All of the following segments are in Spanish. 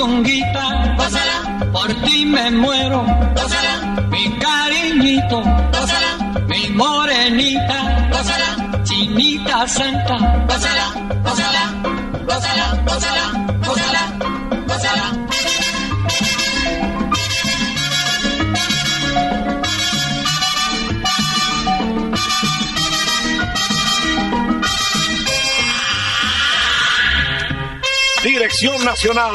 Mi puchunguita, gózala, por ti me muero, gózala, mi cariñito, gózala, mi morenita, gózala, chinita santa, gózala, gózala, gózala, gózala, gózala, gózala. Dirección Nacional,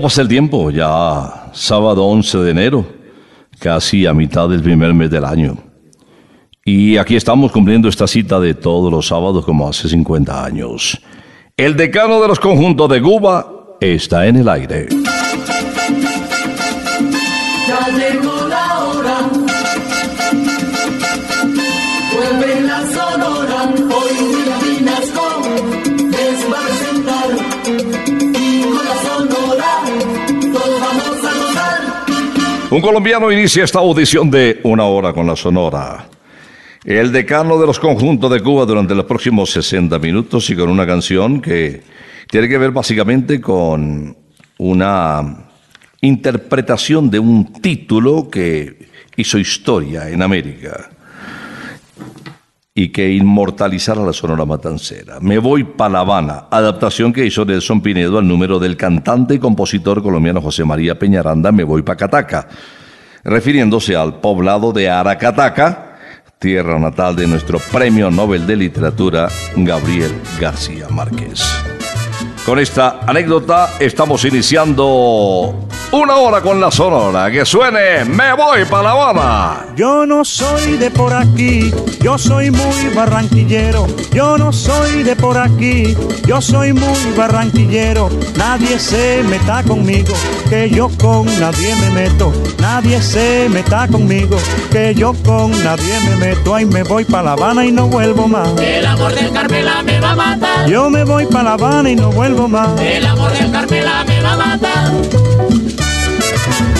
pasa el tiempo, ya sábado 11 de enero, casi a mitad del primer mes del año. Y aquí estamos cumpliendo esta cita de todos los sábados como hace 50 años. El decano de los conjuntos de Cuba está en el aire. Un colombiano inicia esta audición de Una hora con la Sonora. El decano de los conjuntos de Cuba durante los próximos 60 minutos y con una canción que tiene que ver básicamente con una interpretación de un título que hizo historia en América y que inmortalizara la Sonora Matancera. Me voy pa' La Habana, adaptación que hizo Nelson Pinedo al número del cantante y compositor colombiano José María Peñaranda, Me voy pa' Cataca, refiriéndose al poblado de Aracataca, tierra natal de nuestro Premio Nobel de Literatura, Gabriel García Márquez. Con esta anécdota estamos iniciando una hora con la sonora. Que suene, me voy para La Habana. Yo no soy de por aquí, yo soy muy barranquillero. Yo no soy de por aquí, yo soy muy barranquillero. Nadie se meta conmigo, que yo con nadie me meto. Nadie se meta conmigo, que yo con nadie me meto. Ay, me voy para La Habana y no vuelvo más. El amor del Carmela me va a matar. Yo me voy para La Habana y no vuelvo más. El amor del Carmela me va a matar. Thank you.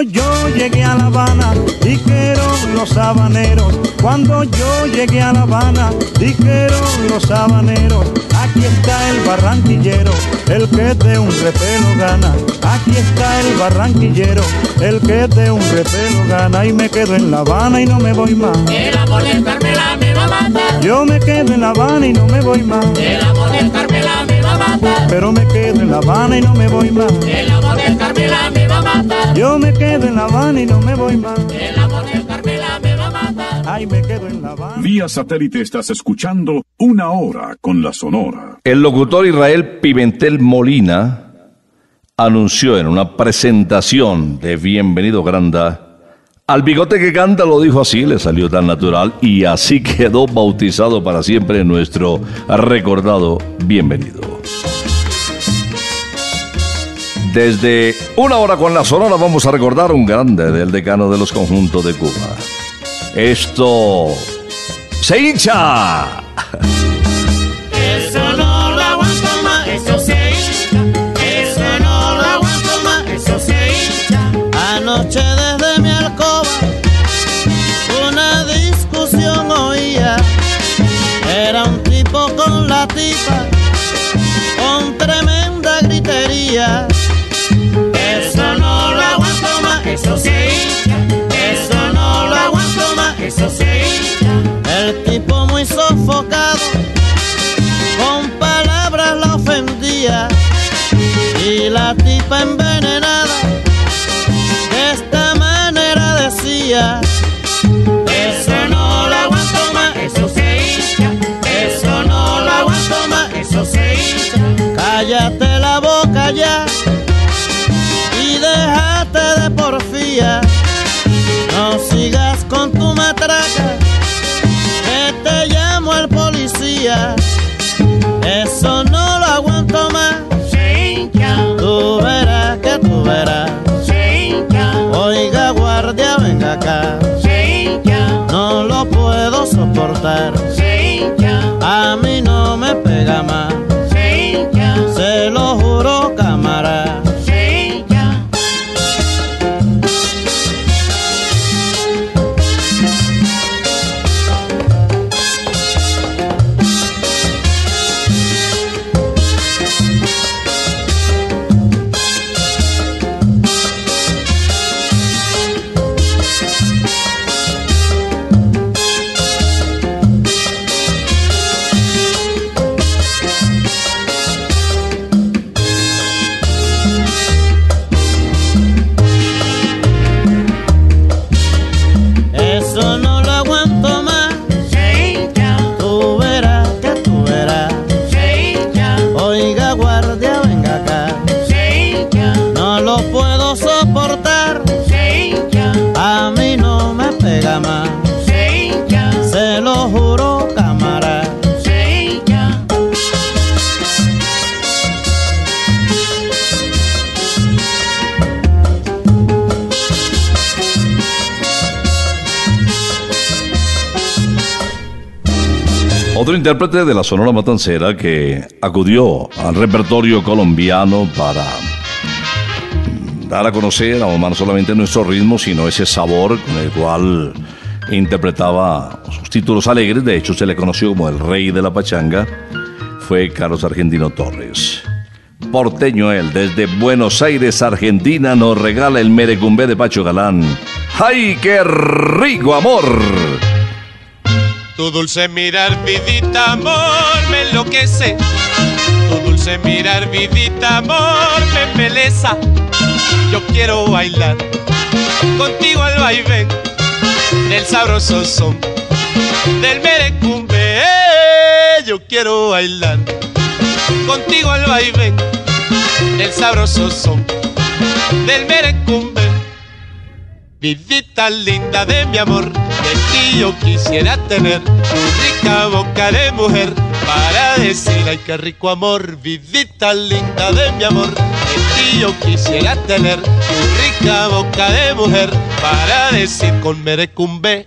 Cuando yo llegué a La Habana, dijeron los habaneros. Cuando yo llegué a La Habana, dijeron los habaneros. Aquí está el barranquillero, el que de un repelo gana. Aquí está el barranquillero, el que de un repelo gana. Y me quedo en La Habana y no me voy más. El amor del Carmela me va a matar. Yo me quedo en La Habana y no me voy más. El amor del Carmela Pero me quedo en La Habana y no me voy más. El amor del Carmela me va a matar. Yo me quedo en La Habana y no me voy más. El amor del Carmela me va a matar. Ay, me quedo en La Habana. Vía satélite estás escuchando una hora con la sonora. El locutor Israel Pimentel Molina anunció en una presentación de Bienvenido Granda, al bigote que canta lo dijo así, le salió tan natural y así quedó bautizado para siempre nuestro recordado Bienvenido. Desde una hora con la sonora vamos a recordar un grande del decano de los conjuntos de Cuba. Esto se hincha. con tremenda gritería. Eso no lo aguanto más, eso hincha. Eso no lo aguanto más, eso hincha. El tipo muy sofocado, con palabras la ofendía. Y la tipa envenenada, de matraca, que te llamo el policía. Eso no lo aguanto más. Tú verás que tú verás. Oiga, guardia, venga acá. No lo puedo soportar. A mí no me pega más. Se lo juro, intérprete de la Sonora Matancera que acudió al repertorio colombiano para dar a conocer a no solamente nuestro ritmo, sino ese sabor con el cual interpretaba sus títulos alegres. De hecho, se le conoció como el rey de la pachanga. Fue Carlos Argentino Torres. Porteño él, desde Buenos Aires, Argentina, nos regala el merecumbé de Pacho Galán. ¡Ay, qué rico amor! Tu dulce mirar, vidita, amor, me enloquece. Tu dulce mirar, vidita, amor, me embeleza. Yo quiero bailar contigo al vaivén del sabroso son del merecumbe. Yo quiero bailar contigo al vaivén del sabroso son del merecumbe. Vidita linda de mi amor, de ti yo quisiera tener tu rica boca de mujer para decir ay qué rico amor, vidita linda de mi amor, de ti yo quisiera tener tu rica boca de mujer para decir con merecumbe.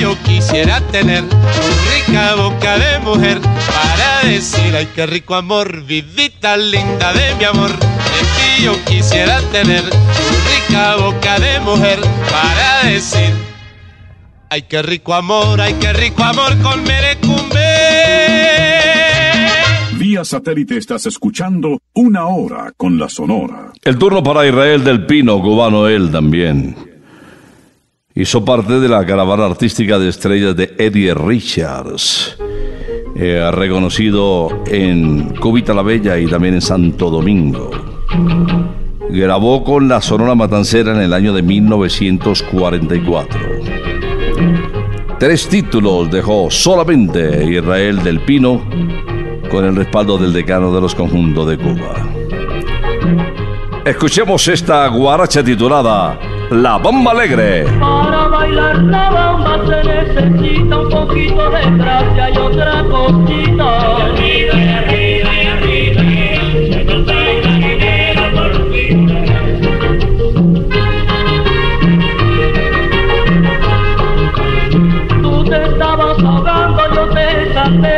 yo quisiera tener tu rica boca de mujer para decir ay qué rico amor. Vidita linda de mi amor, de ti yo quisiera tener tu rica boca de mujer para decir ay qué rico amor, ay qué rico amor con merecumbe. Vía satélite estás escuchando una hora con la Sonora. El turno para Israel del Pino, cubano él también. Hizo parte de la caravana artística de estrellas de Eddie Richards, eh, reconocido en Cubita la Bella y también en Santo Domingo. Grabó con la Sonora Matancera en el año de 1944. Tres títulos dejó solamente Israel del Pino con el respaldo del decano de los conjuntos de Cuba. Escuchemos esta guaracha titulada La Bomba Alegre. Para bailar la bomba se necesita un poquito de gracia y otra cosita. Y arriba, y arriba, y arriba, dinero por Tú te estabas ahogando, yo te salté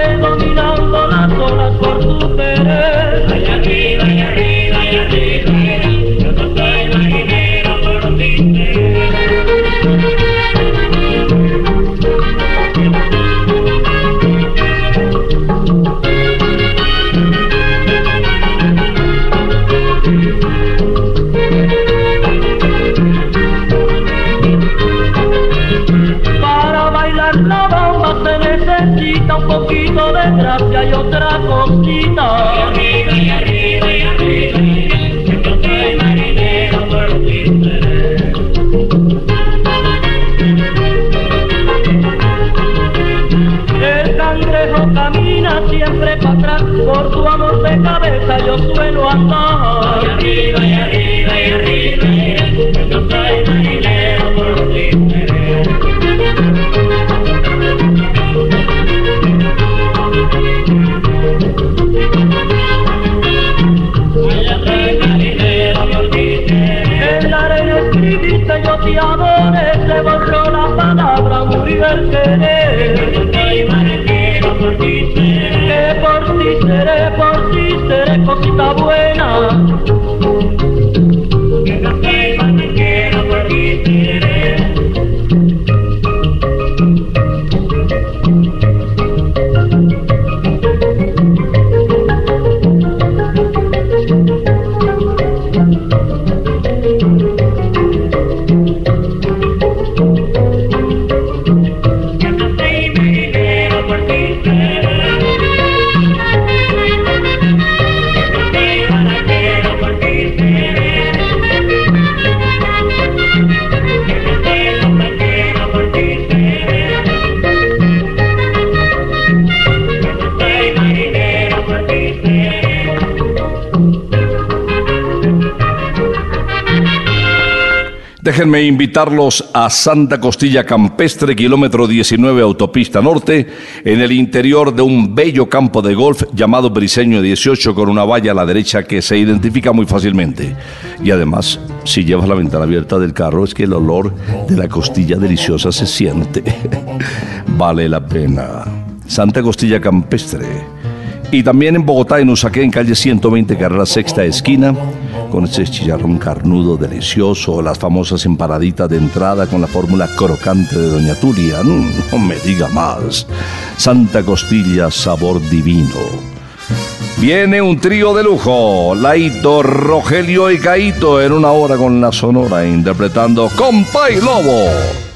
Déjenme invitarlos a Santa Costilla Campestre, kilómetro 19, autopista norte, en el interior de un bello campo de golf llamado Briseño 18, con una valla a la derecha que se identifica muy fácilmente. Y además, si llevas la ventana abierta del carro, es que el olor de la costilla deliciosa se siente. vale la pena. Santa Costilla Campestre. Y también en Bogotá, en Usaquén, en calle 120, carrera sexta esquina, con ese chicharrón carnudo delicioso, las famosas empanaditas de entrada con la fórmula crocante de Doña Turia. No me diga más. Santa Costilla, sabor divino. Viene un trío de lujo, Laito, Rogelio y Caito en una hora con la Sonora interpretando Compa y Lobo.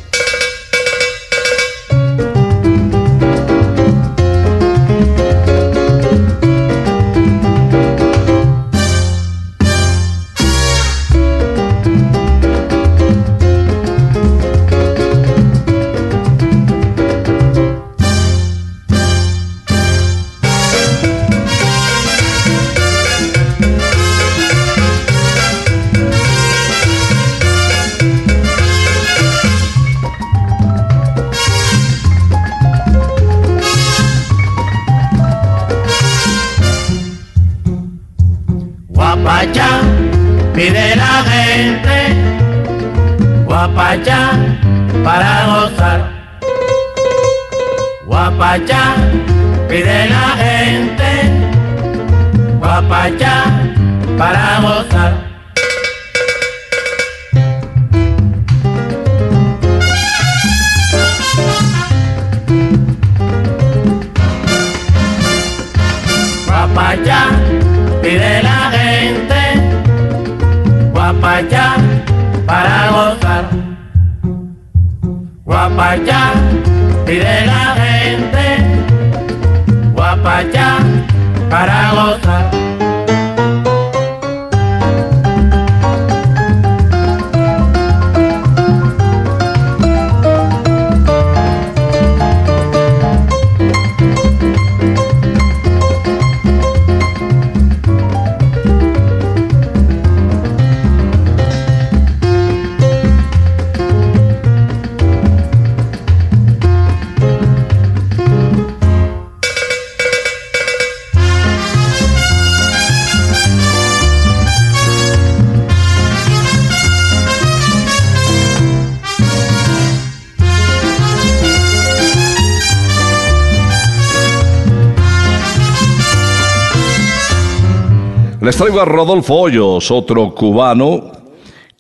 Traigo a Rodolfo Hoyos, otro cubano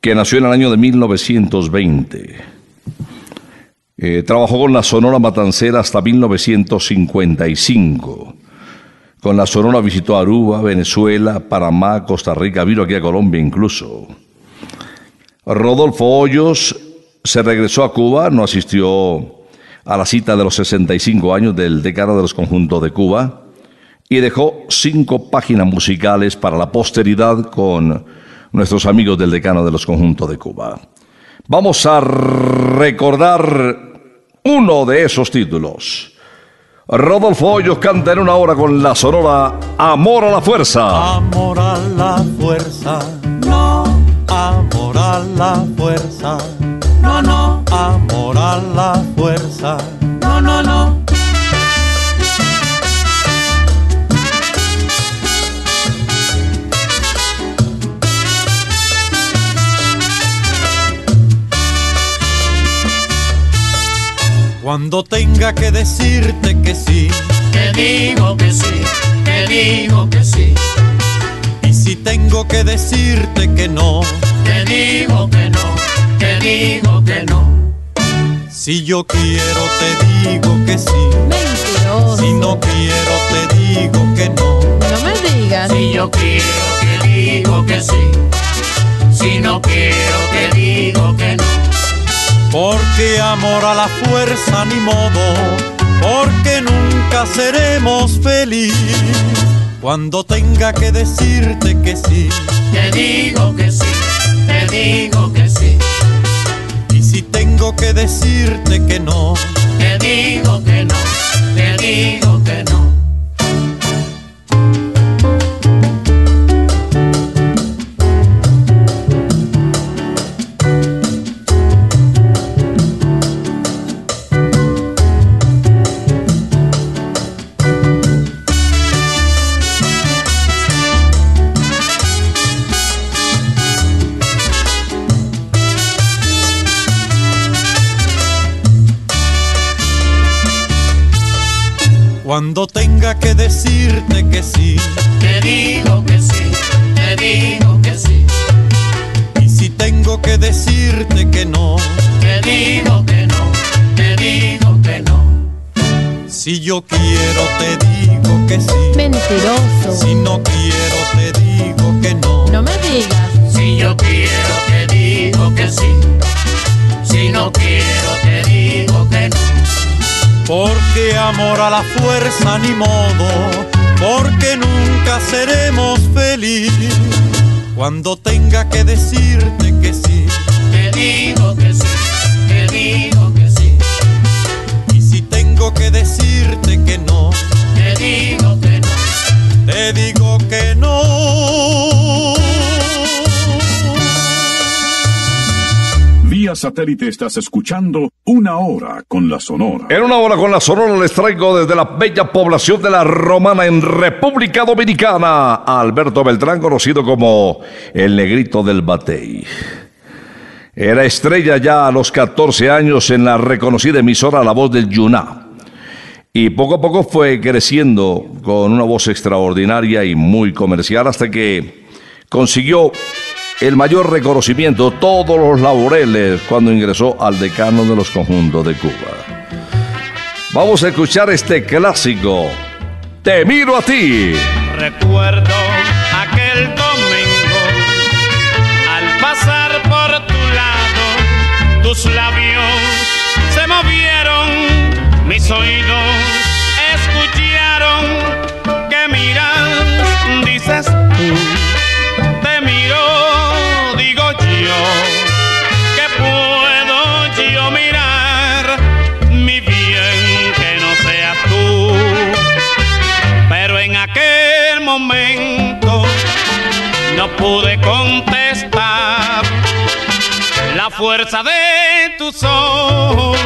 que nació en el año de 1920. Eh, trabajó con la Sonora Matancera hasta 1955. Con la Sonora visitó Aruba, Venezuela, Panamá, Costa Rica, vino aquí a Colombia incluso. Rodolfo Hoyos se regresó a Cuba, no asistió a la cita de los 65 años del decano de los conjuntos de Cuba y dejó cinco páginas musicales para la posteridad con nuestros amigos del decano de los conjuntos de Cuba. Vamos a recordar uno de esos títulos. Rodolfo Hoyos canta en una hora con la sonora Amor a la Fuerza. Amor a la fuerza, no. Amor a la fuerza, no, no. Amor a la fuerza, no, no, no. Cuando tenga que decirte que sí, Te digo que sí, te digo que sí, y si tengo que decirte que no, te digo que no, te digo que no. si yo quiero te digo que sí, Mentiroso. si no quiero te digo que no. No me digas. Si yo quiero te digo que sí, si no quiero te digo que no. Porque amor a la fuerza ni modo, porque nunca seremos feliz. Cuando tenga que decirte que sí, Te digo que sí, te digo que sí, y si tengo que decirte que no, te digo que no, te digo que no. Cuando tenga que decirte que sí, Te digo que sí, te digo que sí. y si tengo que decirte que no, Te digo que no, te digo que no. si yo quiero te digo que sí, Mentiroso. si no quiero te digo que no. No me digas. Si yo quiero te digo que sí. Si no quiero Porque amor a la fuerza ni modo, porque nunca seremos feliz. Cuando tenga que decirte que sí, Te digo que sí, te digo que sí. y si tengo que decirte que no, Te digo que no. te digo que no. Satélite estás escuchando Una Hora con la Sonora. En una hora con la Sonora les traigo desde la bella población de La Romana en República Dominicana a Alberto Beltrán, conocido como el negrito del Batey. Era estrella ya a los 14 años en la reconocida emisora La Voz del Yuná. Y poco a poco fue creciendo con una voz extraordinaria y muy comercial hasta que consiguió el mayor reconocimiento, todos los laureles, cuando ingresó al decano de los conjuntos de Cuba. Vamos a escuchar este clásico. Te miro a ti. Recuerdo aquel domingo al pasar por tu lado, tus labios se movieron, mis oídos pude contestar. La fuerza de tus ojos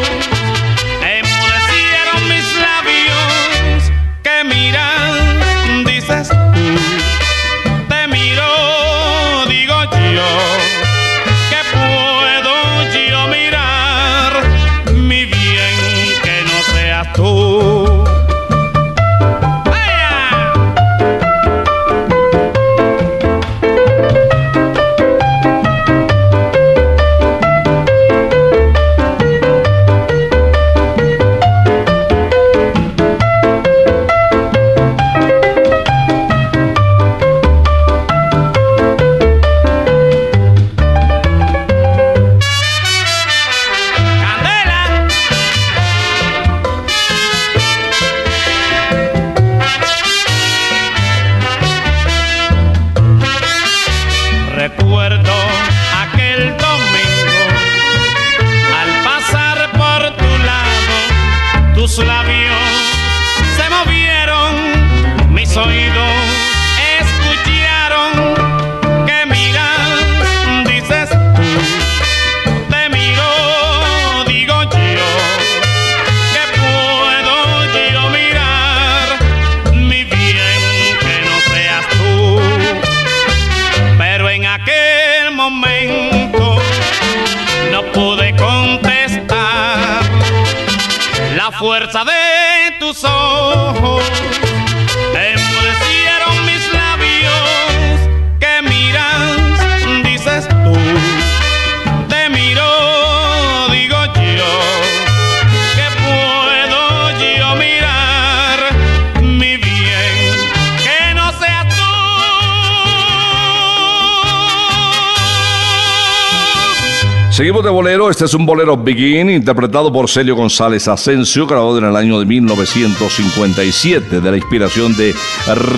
este es un bolero Begin, interpretado por Celio González Asensio, grabado en el año de 1957, de la inspiración de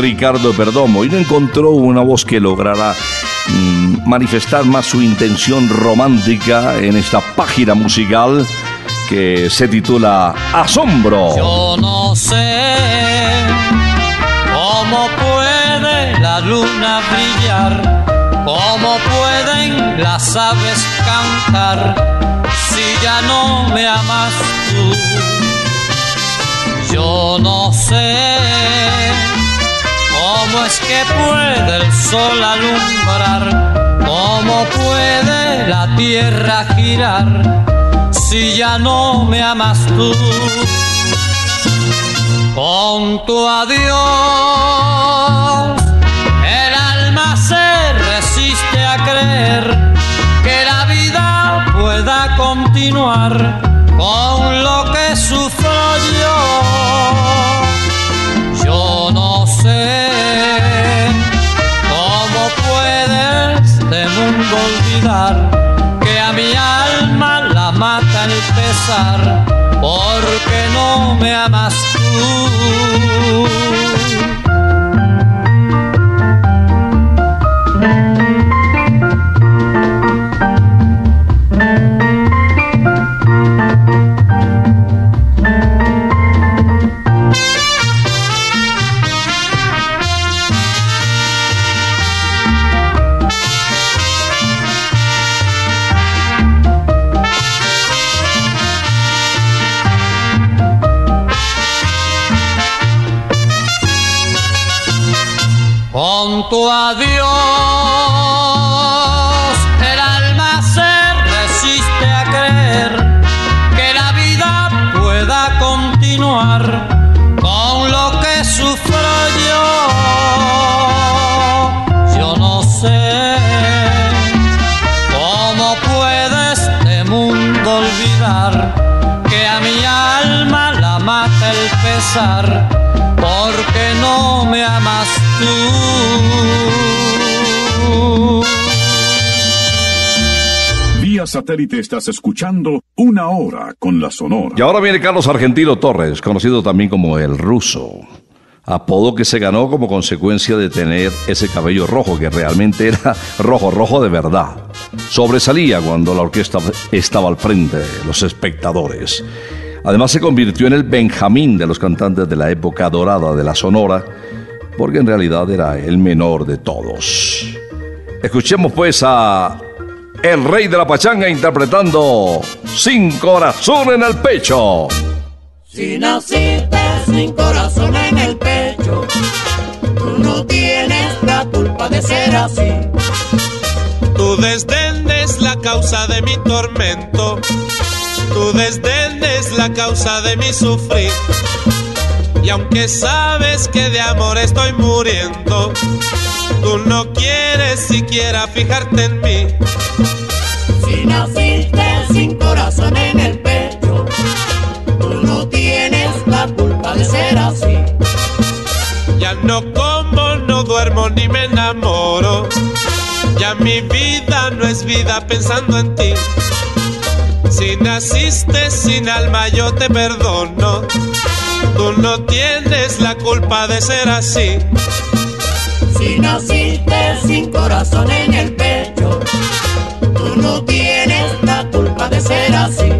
Ricardo Perdomo, y no encontró una voz que lograra mm, manifestar más su intención romántica en esta página musical que se titula Asombro. Yo no sé cómo puede la luna brillar, cómo pueden las aves cantar ya no me amas tú. Yo no sé cómo es que puede el sol alumbrar, cómo puede la tierra girar si ya no me amas tú. Con tu adiós, continuar con lo que sufro yo. Yo no sé cómo puede este mundo olvidar escuchando Una Hora con la Sonora. Y ahora viene Carlos Argentino Torres, conocido también como el ruso. Apodo que se ganó como consecuencia de tener ese cabello rojo, que realmente era rojo, rojo de verdad. Sobresalía cuando la orquesta estaba al frente de los espectadores. Además se convirtió en el Benjamín de los cantantes de la época dorada de la Sonora, porque en realidad era el menor de todos. Escuchemos pues a el rey de la pachanga interpretando Sin corazón en el pecho. Si naciste sin corazón en el pecho, tú no tienes la culpa de ser así. Tu desdén es la causa de mi tormento. Tu desdén es la causa de mi sufrir. Y aunque sabes que de amor estoy muriendo, tú no quieres siquiera fijarte en mí. Si naciste sin corazón en el pecho, tú no tienes la culpa de ser así. Ya no como, no duermo ni me enamoro. Ya mi vida no es vida pensando en ti. Si naciste sin alma yo te perdono. Tú no tienes la culpa de ser así. Si naciste sin corazón en el pecho, tú no tienes la culpa de ser así.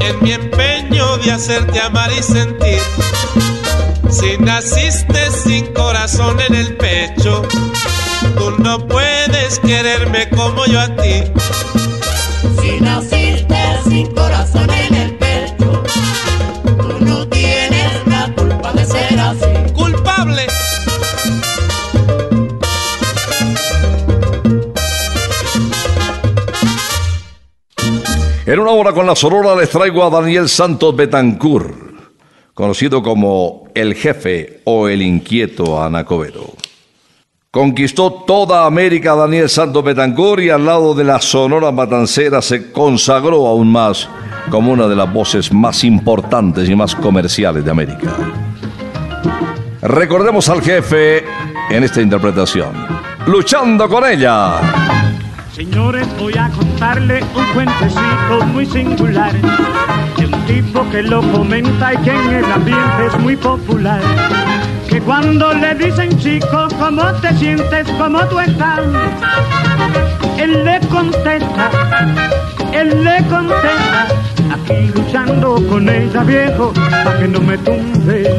en mi empeño de hacerte amar y sentir. Si naciste sin corazón en el pecho, tú no puedes quererme como yo a ti. En una hora con la Sonora les traigo a Daniel Santos Betancourt, conocido como el jefe o el inquieto Anacobero. Conquistó toda América Daniel Santos Betancourt y al lado de la Sonora Matancera se consagró aún más como una de las voces más importantes y más comerciales de América. Recordemos al jefe en esta interpretación. luchando con ella. Señores, voy a contarle un cuentecito muy singular de un tipo que lo comenta y que en el ambiente es muy popular. Que cuando le dicen chico, ¿cómo te sientes? ¿Cómo tú estás? Él le contesta, él le contesta, aquí luchando con ella viejo, pa' que no me tumbe.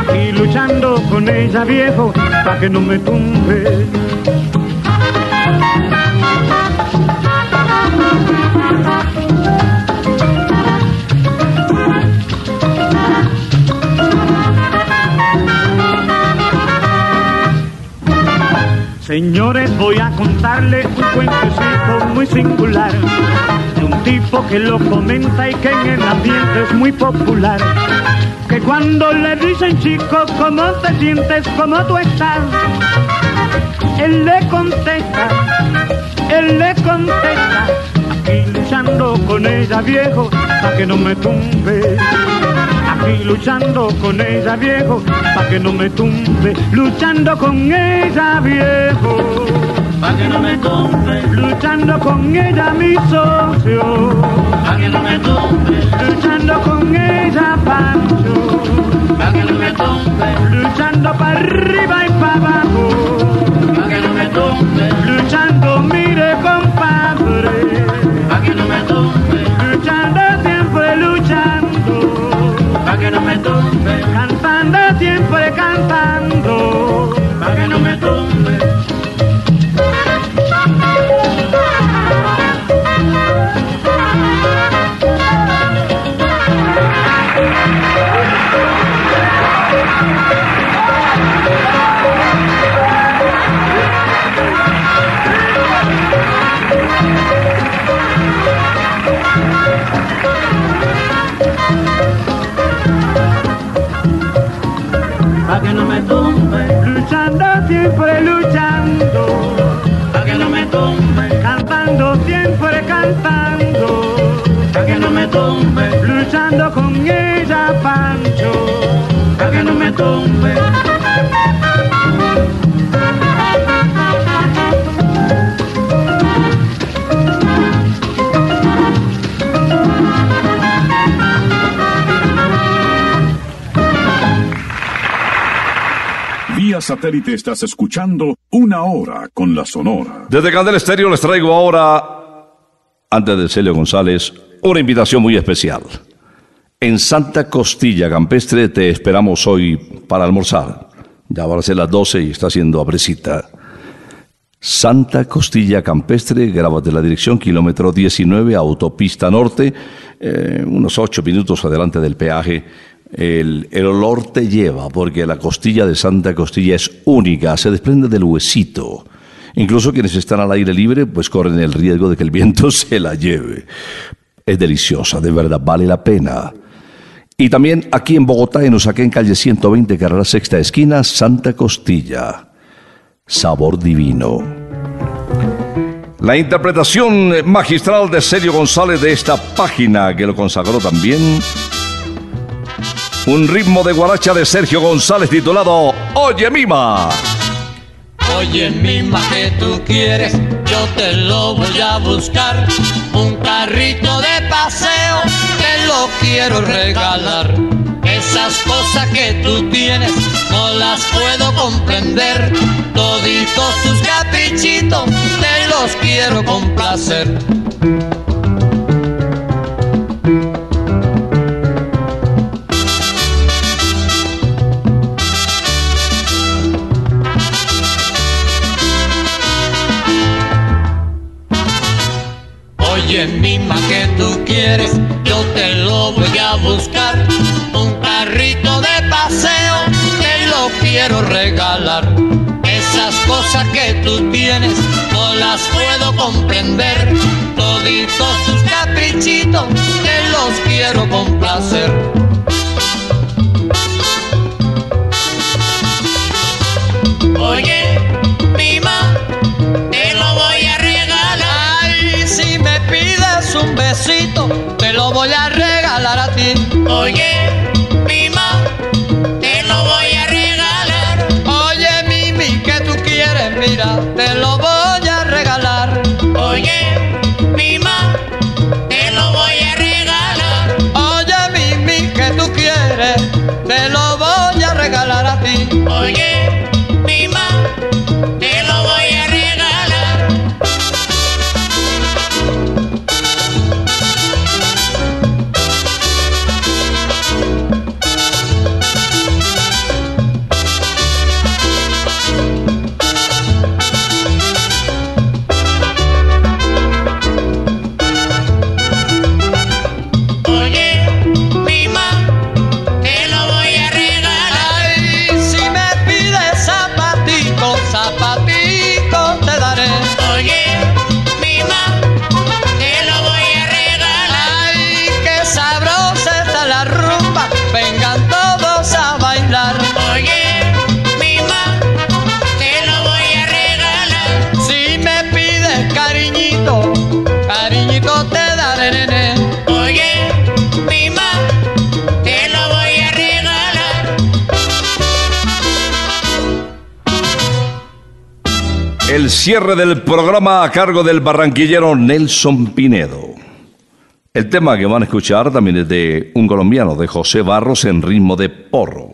Aquí luchando con ella viejo, pa' que no me tumbe. Señores, voy a contarle un cuentecito muy singular de un tipo que lo comenta y que en el ambiente es muy popular. Que cuando le dicen chico, ¿cómo te sientes? ¿Cómo tú estás? Él le contesta, él le contesta, aquí luchando con ella viejo, pa' que no me tumbe. Luchando con ella viejo, pa' que no me tumbe. Luchando con ella viejo, pa' que no me tumbe. Luchando con ella mi socio, pa' que no me tumbe. Luchando con ella Pancho, pa' que no me tumbe. Luchando para arriba y para abajo, tumbe, luchando con ella Pancho, pa' que no me tumbe. Vía satélite estás escuchando Una Hora con la Sonora. Desde Candel Estéreo les traigo ahora, antes de Celio González, una invitación muy especial. En Santa Costilla Campestre te esperamos hoy para almorzar. Ya van a ser las 12 y está haciendo abrecita. Santa Costilla Campestre, grábate la dirección, kilómetro 19, autopista norte, eh, unos 8 minutos adelante del peaje. El, el olor te lleva, porque la costilla de Santa Costilla es única, se desprende del huesito. Incluso quienes están al aire libre, pues corren el riesgo de que el viento se la lleve. Es deliciosa, de verdad, vale la pena. Y también aquí en Bogotá, en Usaquén, calle 120, carrera sexta esquina, Santa Costilla. Sabor divino. La interpretación magistral de Sergio González de esta página que lo consagró también. Un ritmo de guaracha de Sergio González titulado Oye Mima. Oye, mima, que tú quieres, te lo voy a buscar. Un carrito de paseo, te lo quiero regalar. Esas cosas que tú tienes, no las puedo comprender. Toditos tus caprichitos, te los quiero complacer. Cierre del programa a cargo del barranquillero Nelson Pinedo. El tema que van a escuchar también es de un colombiano, de José Barros, en ritmo de porro.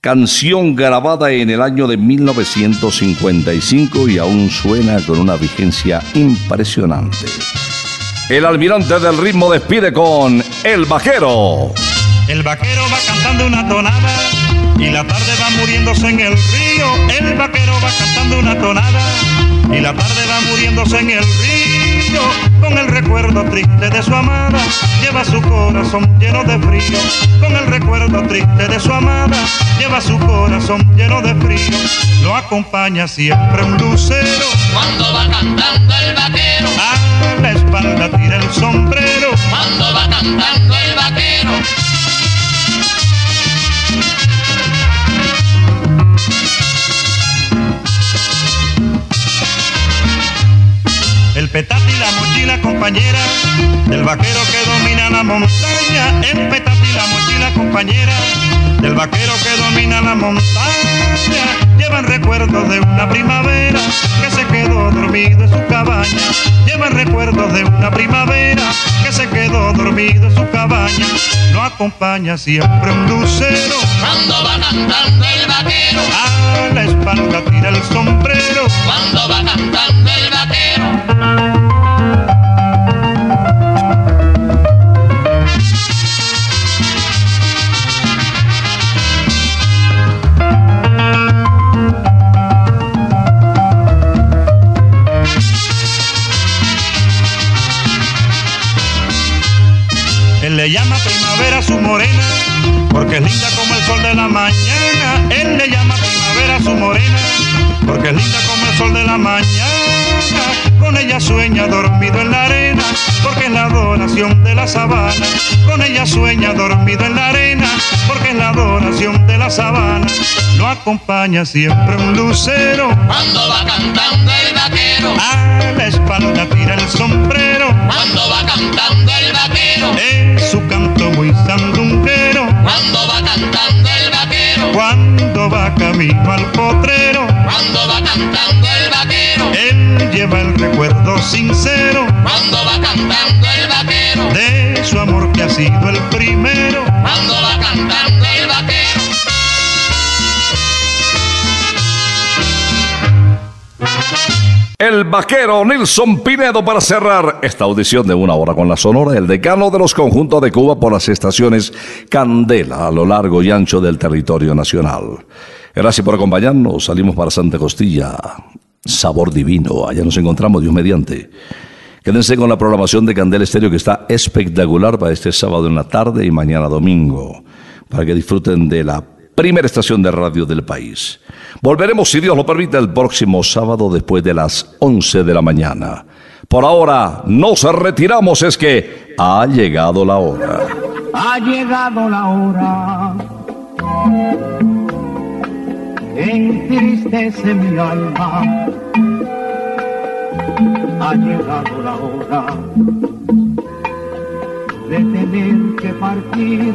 Canción grabada en el año de 1955 y aún suena con una vigencia impresionante. El almirante del ritmo despide con El Vaquero. El vaquero va cantando una tonada y la tarde va muriéndose en el río. El vaquero va cantando una tonada y la tarde va muriéndose en el río. Con el recuerdo triste de su amada, lleva su corazón lleno de frío. Con el recuerdo triste de su amada, lleva su corazón lleno de frío. Lo acompaña siempre un lucero. Cuando va cantando el vaquero, A la espalda tira el sombrero. Y la mochila compañera del vaquero que domina la montaña. Y la mochila compañera del vaquero que domina la montaña. Llevan recuerdos de una primavera que se quedó dormido en su cabaña. Llevan recuerdos de una primavera que se quedó dormido en su cabaña. Lo acompaña siempre un lucero. Cuando va cantando el vaquero, A la espalda tira el sombrero. La mañana. Él le llama primavera a su morena, porque es linda como el sol de la mañana. Con ella sueña dormido en la arena, porque es la adoración de la sabana. Con ella sueña dormido en la arena, porque es la adoración de la sabana. Lo acompaña siempre un lucero, Cuando va cantando el vaquero, a la espalda tira el sombrero. cuando va cantando el vaquero, Es su canto muy sandunguero. Va camino al potrero, cuando va cantando el vaquero, él lleva el recuerdo sincero cuando va cantando el vaquero, de su amor que ha sido el primero. El vaquero Nelson Pinedo para cerrar esta audición de una hora con la Sonora, el decano de los conjuntos de Cuba por las estaciones Candela a lo largo y ancho del territorio nacional. Gracias por acompañarnos. Salimos para Santa Costilla. Sabor divino. Allá nos encontramos, Dios mediante. Quédense con la programación de Candela Estéreo que está espectacular para este sábado en la tarde y mañana domingo. Para que disfruten de la primera estación de radio del país. Volveremos, si Dios lo permite, el próximo sábado después de las 11 de la mañana. Por ahora, nos retiramos, es que ha llegado la hora. Ha llegado la hora. Entristece mi alma. Ha llegado la hora de tener que partir.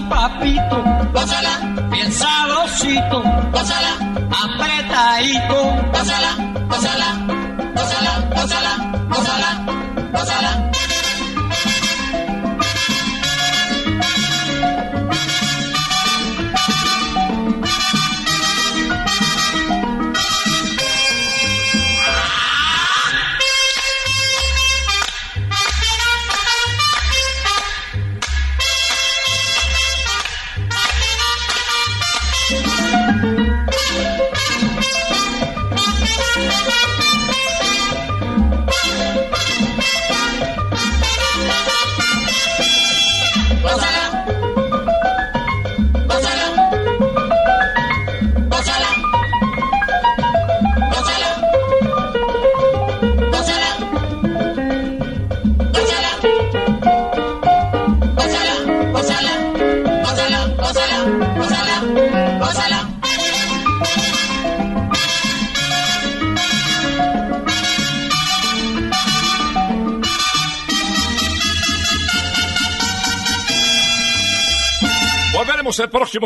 papito, gózala, bien sabrosito, gózala, apretadito, gózala, gózala, gózala, gózala, gózala, gózala.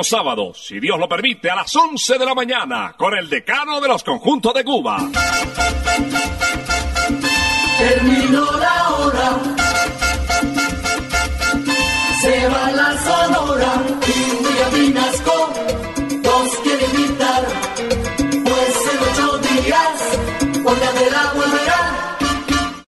los sábados, si Dios lo permite, a las 11 de la mañana, con el decano de los conjuntos de Cuba. Terminó la hora